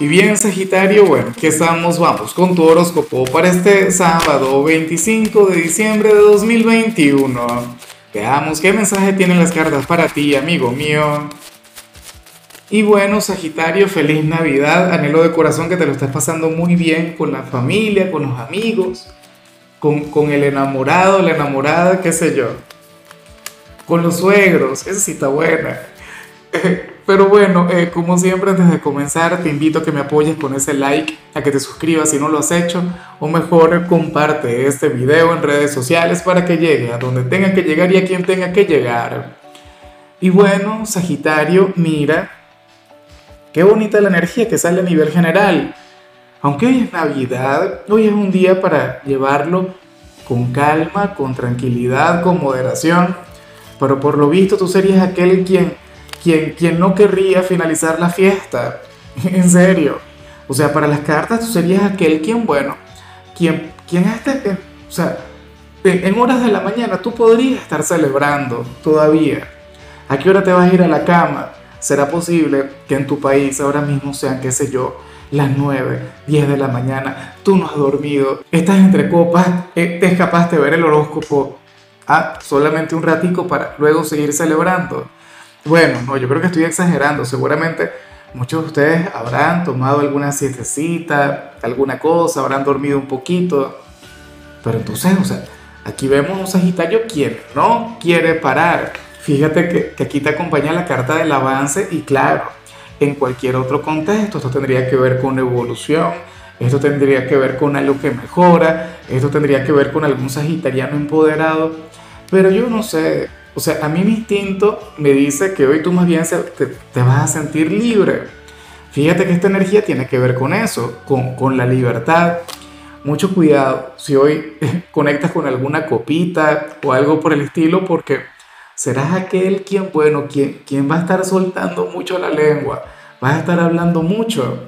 Y bien, Sagitario, bueno, ¿qué estamos? Vamos con tu horóscopo para este sábado 25 de diciembre de 2021. Veamos qué mensaje tienen las cartas para ti, amigo mío. Y bueno, Sagitario, feliz Navidad. Anhelo de corazón que te lo estés pasando muy bien con la familia, con los amigos, con, con el enamorado, la enamorada, qué sé yo. Con los suegros, esa sí está buena. Pero bueno, eh, como siempre antes de comenzar te invito a que me apoyes con ese like, a que te suscribas si no lo has hecho, o mejor comparte este video en redes sociales para que llegue a donde tenga que llegar y a quien tenga que llegar. Y bueno, Sagitario, mira, qué bonita la energía que sale a nivel general. Aunque hoy es Navidad, hoy es un día para llevarlo con calma, con tranquilidad, con moderación, pero por lo visto tú serías aquel quien quien, no querría finalizar la fiesta. en serio. O sea, para las cartas tú serías aquel quien, bueno, quien, quien esté, o sea, en horas de la mañana tú podrías estar celebrando todavía. ¿A qué hora te vas a ir a la cama? ¿Será posible que en tu país ahora mismo sean, qué sé yo, las 9, 10 de la mañana, tú no has dormido, estás entre copas, eh, te escapaste de ver el horóscopo, ah, solamente un ratico para luego seguir celebrando? Bueno, no, yo creo que estoy exagerando. Seguramente muchos de ustedes habrán tomado alguna siestecita, alguna cosa, habrán dormido un poquito. Pero entonces, o sea, aquí vemos un Sagitario quien no quiere parar. Fíjate que, que aquí te acompaña la carta del avance y claro, en cualquier otro contexto, esto tendría que ver con evolución, esto tendría que ver con algo que mejora, esto tendría que ver con algún sagitariano empoderado, pero yo no sé, o sea, a mí mi instinto me dice que hoy tú más bien te, vas a sentir libre. Fíjate que esta energía tiene que ver con eso, con, con la libertad. Mucho cuidado si hoy conectas con alguna copita o algo por el estilo, porque serás aquel quien, bueno, quien, quien va a estar soltando mucho la lengua, vas a estar hablando mucho.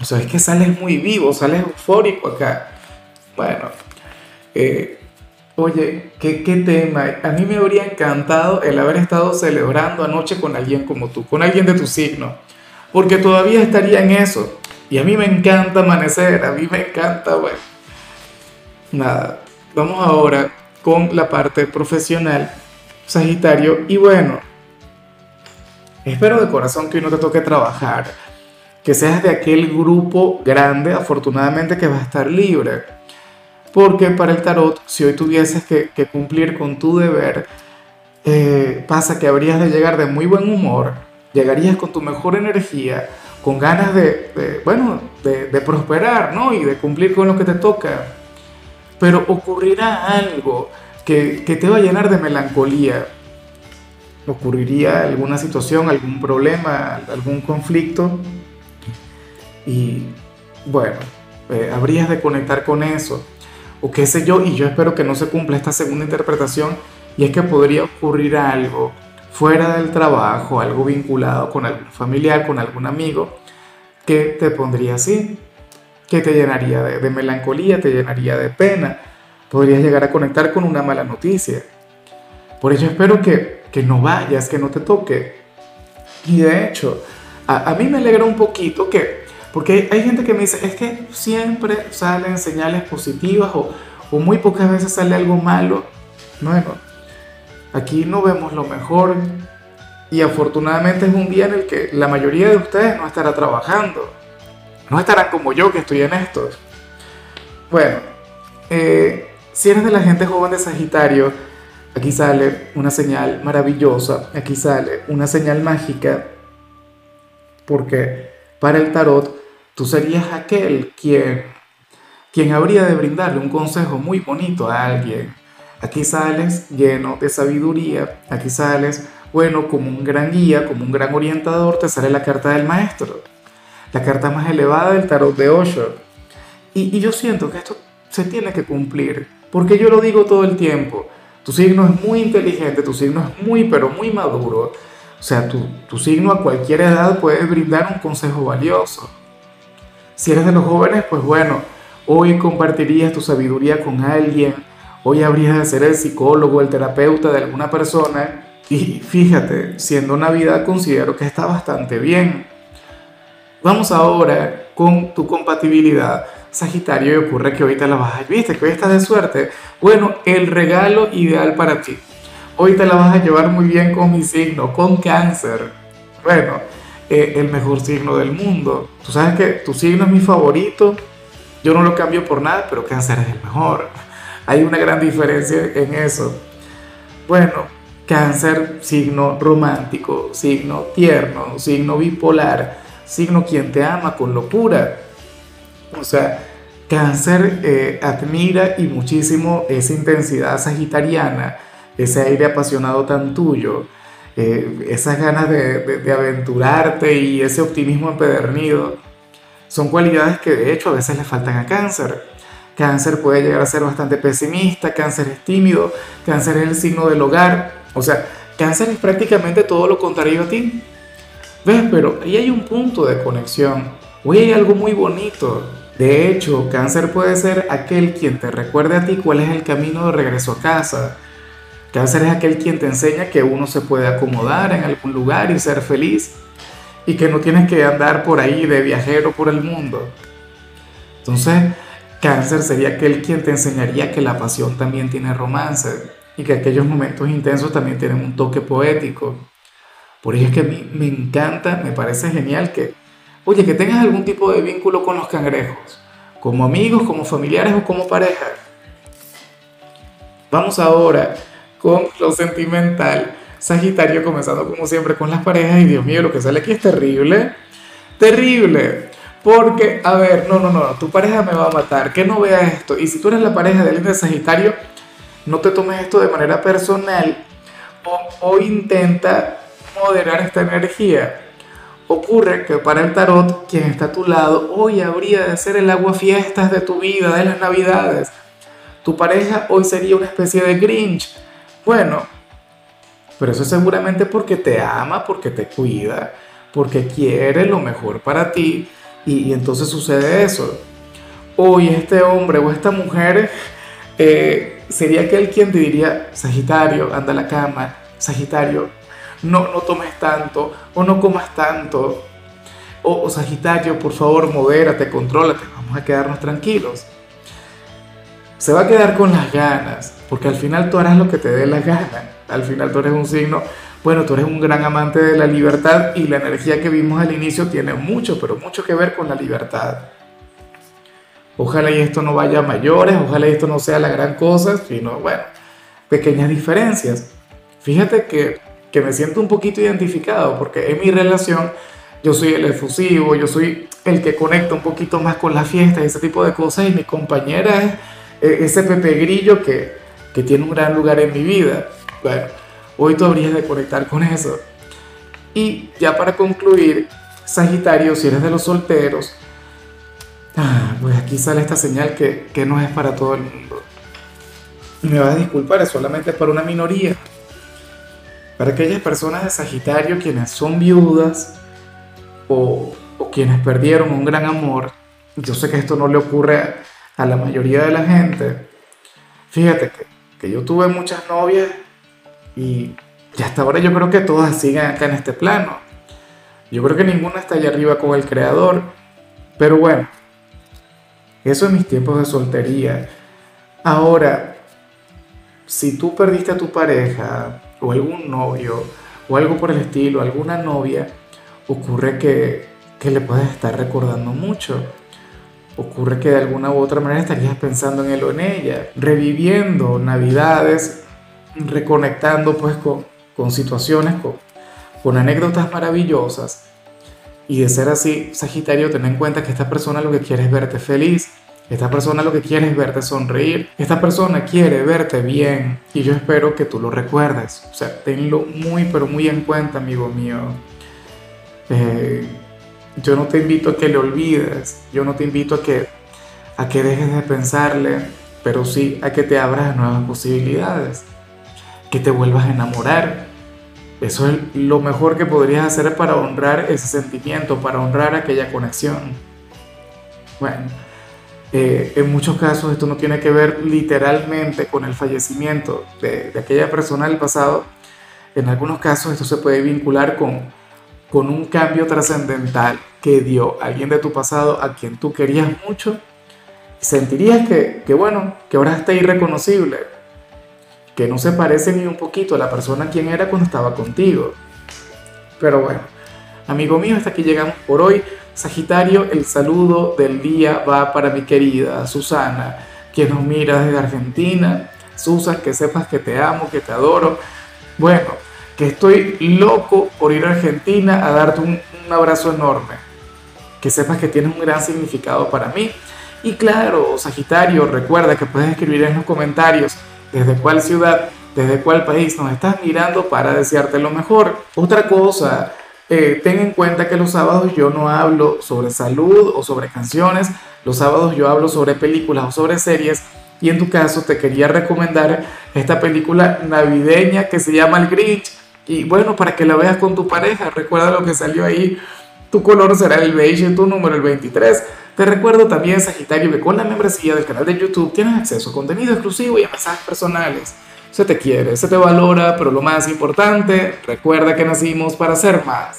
O sea, es que sales muy vivo, sales eufórico acá. Bueno, eh, Oye, ¿qué, tema. A mí me habría encantado el haber estado celebrando anoche con alguien como tú, con alguien de tu signo, porque todavía estaría en eso. Y a mí me encanta amanecer, a mí me encanta, bueno. Nada, vamos ahora con la parte profesional, Sagitario. Y bueno, espero de corazón que hoy no te toque trabajar, que seas de aquel grupo grande, afortunadamente, que va a estar libre porque para el tarot, si hoy tuvieses que, cumplir con tu deber, eh, pasa que habrías de llegar de muy buen humor, llegarías con tu mejor energía, con ganas de, bueno, de, prosperar, ¿no? Y de cumplir con lo que te toca. Pero ocurrirá algo que, te va a llenar de melancolía. Ocurriría alguna situación, algún problema, algún conflicto. Y bueno, eh, habrías de conectar con eso o qué sé yo, y yo espero que no se cumpla esta segunda interpretación, y es que podría ocurrir algo fuera del trabajo, algo vinculado con algún familiar, con algún amigo, que te pondría así, que te llenaría de, melancolía, te llenaría de pena, podrías llegar a conectar con una mala noticia. Por ello espero que, que no vayas, que no te toque. Y de hecho, a, a mí me alegra un poquito que porque hay gente que me dice, es que siempre salen señales positivas o, o muy pocas veces sale algo malo. Bueno, aquí no vemos lo mejor y afortunadamente es un día en el que la mayoría de ustedes no estará trabajando. No estarán como yo que estoy en esto. Bueno, eh, si eres de la gente joven de Sagitario, aquí sale una señal maravillosa, aquí sale una señal mágica, porque para el tarot, tú serías aquel quien, quien habría de brindarle un consejo muy bonito a alguien. Aquí sales lleno de sabiduría, aquí sales, bueno, como un gran guía, como un gran orientador, te sale la carta del maestro, la carta más elevada del tarot de Osho. Y, y yo siento que esto se tiene que cumplir, porque yo lo digo todo el tiempo. Tu signo es muy inteligente, tu signo es muy, pero muy maduro. O sea, tu, signo a cualquier edad puede brindar un consejo valioso. Si eres de los jóvenes, pues bueno, hoy compartirías tu sabiduría con alguien, hoy habrías de ser el psicólogo, el terapeuta de alguna persona y fíjate, siendo Navidad considero que está bastante bien. Vamos ahora con tu compatibilidad. Sagitario, y ocurre que te la a... ¿Viste que hoy estás de suerte? Bueno, el regalo ideal para ti. Hoy te la vas a llevar muy bien con mi signo, con cáncer. Bueno, eh, el mejor signo del mundo. Tú sabes que tu signo es mi favorito. Yo no lo cambio por nada, pero cáncer es el mejor. Hay una gran diferencia en eso. Bueno, cáncer, signo romántico, signo tierno, signo bipolar, signo quien te ama con locura. O sea, cáncer eh, admira y muchísimo esa intensidad sagitariana, ese aire apasionado tan tuyo, eh, esas ganas de, de aventurarte y ese optimismo empedernido. Son cualidades que de hecho a veces le faltan a cáncer. Cáncer puede llegar a ser bastante pesimista, cáncer es tímido, cáncer es el signo del hogar. O sea, cáncer es prácticamente todo lo contrario a ti. ¿Ves? Pero ahí hay un punto de conexión. Hoy hay algo muy bonito. De hecho, cáncer puede ser aquel quien te recuerde a ti cuál es el camino de regreso a casa. Cáncer es aquel quien te enseña que uno se puede acomodar en algún lugar y ser feliz y que no tienes que andar por ahí de viajero por el mundo. Entonces, Cáncer sería aquel quien te enseñaría que la pasión también tiene romance y que aquellos momentos intensos también tienen un toque poético. Por ello es que a mí me encanta, me parece genial que, oye, que tengas algún tipo de vínculo con los cangrejos, como amigos, como familiares o como pareja. Vamos ahora con lo sentimental. Sagitario comenzando como siempre con las parejas y Dios mío, lo que sale aquí es terrible. Terrible. Porque, a ver, no, no, no, tu pareja me va a matar, que no vea esto. Y si tú eres la pareja de alguien Sagitario, no te tomes esto de manera personal o, intenta moderar esta energía. Ocurre que para el tarot, quien está a tu lado, hoy habría de ser el agua fiestas de tu vida, de las navidades. Tu pareja hoy sería una especie de Grinch. Bueno, pero eso seguramente porque te ama, porque te cuida, porque quiere lo mejor para ti y, entonces sucede eso. Hoy este hombre o esta mujer eh, sería aquel quien te diría, Sagitario, anda a la cama, Sagitario, no, no tomes tanto o no comas tanto. O, Sagitario, por favor, modérate, contrólate, vamos a quedarnos tranquilos. Se va a quedar con las ganas, porque al final tú harás lo que te dé la gana. Al final tú eres un signo bueno, tú eres un gran amante de la libertad y la energía que vimos al inicio tiene mucho, pero mucho que ver con la libertad. Ojalá y esto no vaya a mayores, ojalá y esto no sea la gran cosa, sino, bueno, pequeñas diferencias. Fíjate que, que me siento un poquito identificado porque en mi relación yo soy el efusivo, yo soy el que conecta un poquito más con las fiestas y ese tipo de cosas y mi compañera es ese Pepe Grillo que, que tiene un gran lugar en mi vida. Bueno, Hoy tú habrías de conectar con eso. Y ya para concluir, Sagitario, si eres de los solteros, ah, pues aquí sale esta señal que, que no es para todo el mundo. Me vas a disculpar, es solamente para una minoría. Para aquellas personas de Sagitario quienes son viudas o, o quienes perdieron un gran amor, yo sé que esto no le ocurre a, la mayoría de la gente. Fíjate que, que yo tuve muchas novias y, hasta ahora yo creo que todas siguen acá en este plano. Yo creo que ninguna está allá arriba con el creador. Pero bueno, eso en mis tiempos de soltería. Ahora, si tú perdiste a tu pareja o algún novio o algo por el estilo, alguna novia, ocurre que, que le puedes estar recordando mucho. Ocurre que de alguna u otra manera estarías pensando en él o en ella, reviviendo navidades reconectando pues con, con situaciones, con, anécdotas maravillosas. Y de ser así, Sagitario, ten en cuenta que esta persona lo que quiere es verte feliz. Esta persona lo que quiere es verte sonreír. Esta persona quiere verte bien. Y yo espero que tú lo recuerdes. O sea, tenlo muy, pero muy en cuenta, amigo mío. Eh, yo no te invito a que le olvides. Yo no te invito a que, a que dejes de pensarle. Pero sí a que te abras nuevas posibilidades que te vuelvas a enamorar. Eso es lo mejor que podrías hacer para honrar ese sentimiento, para honrar aquella conexión. Bueno, eh, en muchos casos esto no tiene que ver literalmente con el fallecimiento de, de, aquella persona del pasado. En algunos casos esto se puede vincular con, con un cambio trascendental que dio alguien de tu pasado a quien tú querías mucho, sentirías que, bueno, que ahora está irreconocible, que no se parece ni un poquito a la persona quien era cuando estaba contigo. Pero bueno, amigo mío, hasta aquí llegamos por hoy. Sagitario, el saludo del día va para mi querida Susana, que nos mira desde Argentina. Susan, que sepas que te amo, que te adoro. Bueno, que estoy loco por ir a Argentina a darte un, abrazo enorme. Que sepas que tienes un gran significado para mí. Y claro, Sagitario, recuerda que puedes escribir en los comentarios desde cuál ciudad, desde cuál país nos estás mirando para desearte lo mejor. Otra cosa, eh, ten en cuenta que los sábados yo no hablo sobre salud o sobre canciones, los sábados yo hablo sobre películas o sobre series y en tu caso te quería recomendar esta película navideña que se llama El Grinch. Y bueno, para que la veas con tu pareja, recuerda lo que salió ahí. Tu color será el beige, tu número el 23. Te recuerdo también, Sagitario, que con la membresía del canal de YouTube tienes acceso a contenido exclusivo y a mensajes personales. Se te quiere, se te valora, pero lo más importante, recuerda que nacimos para ser más.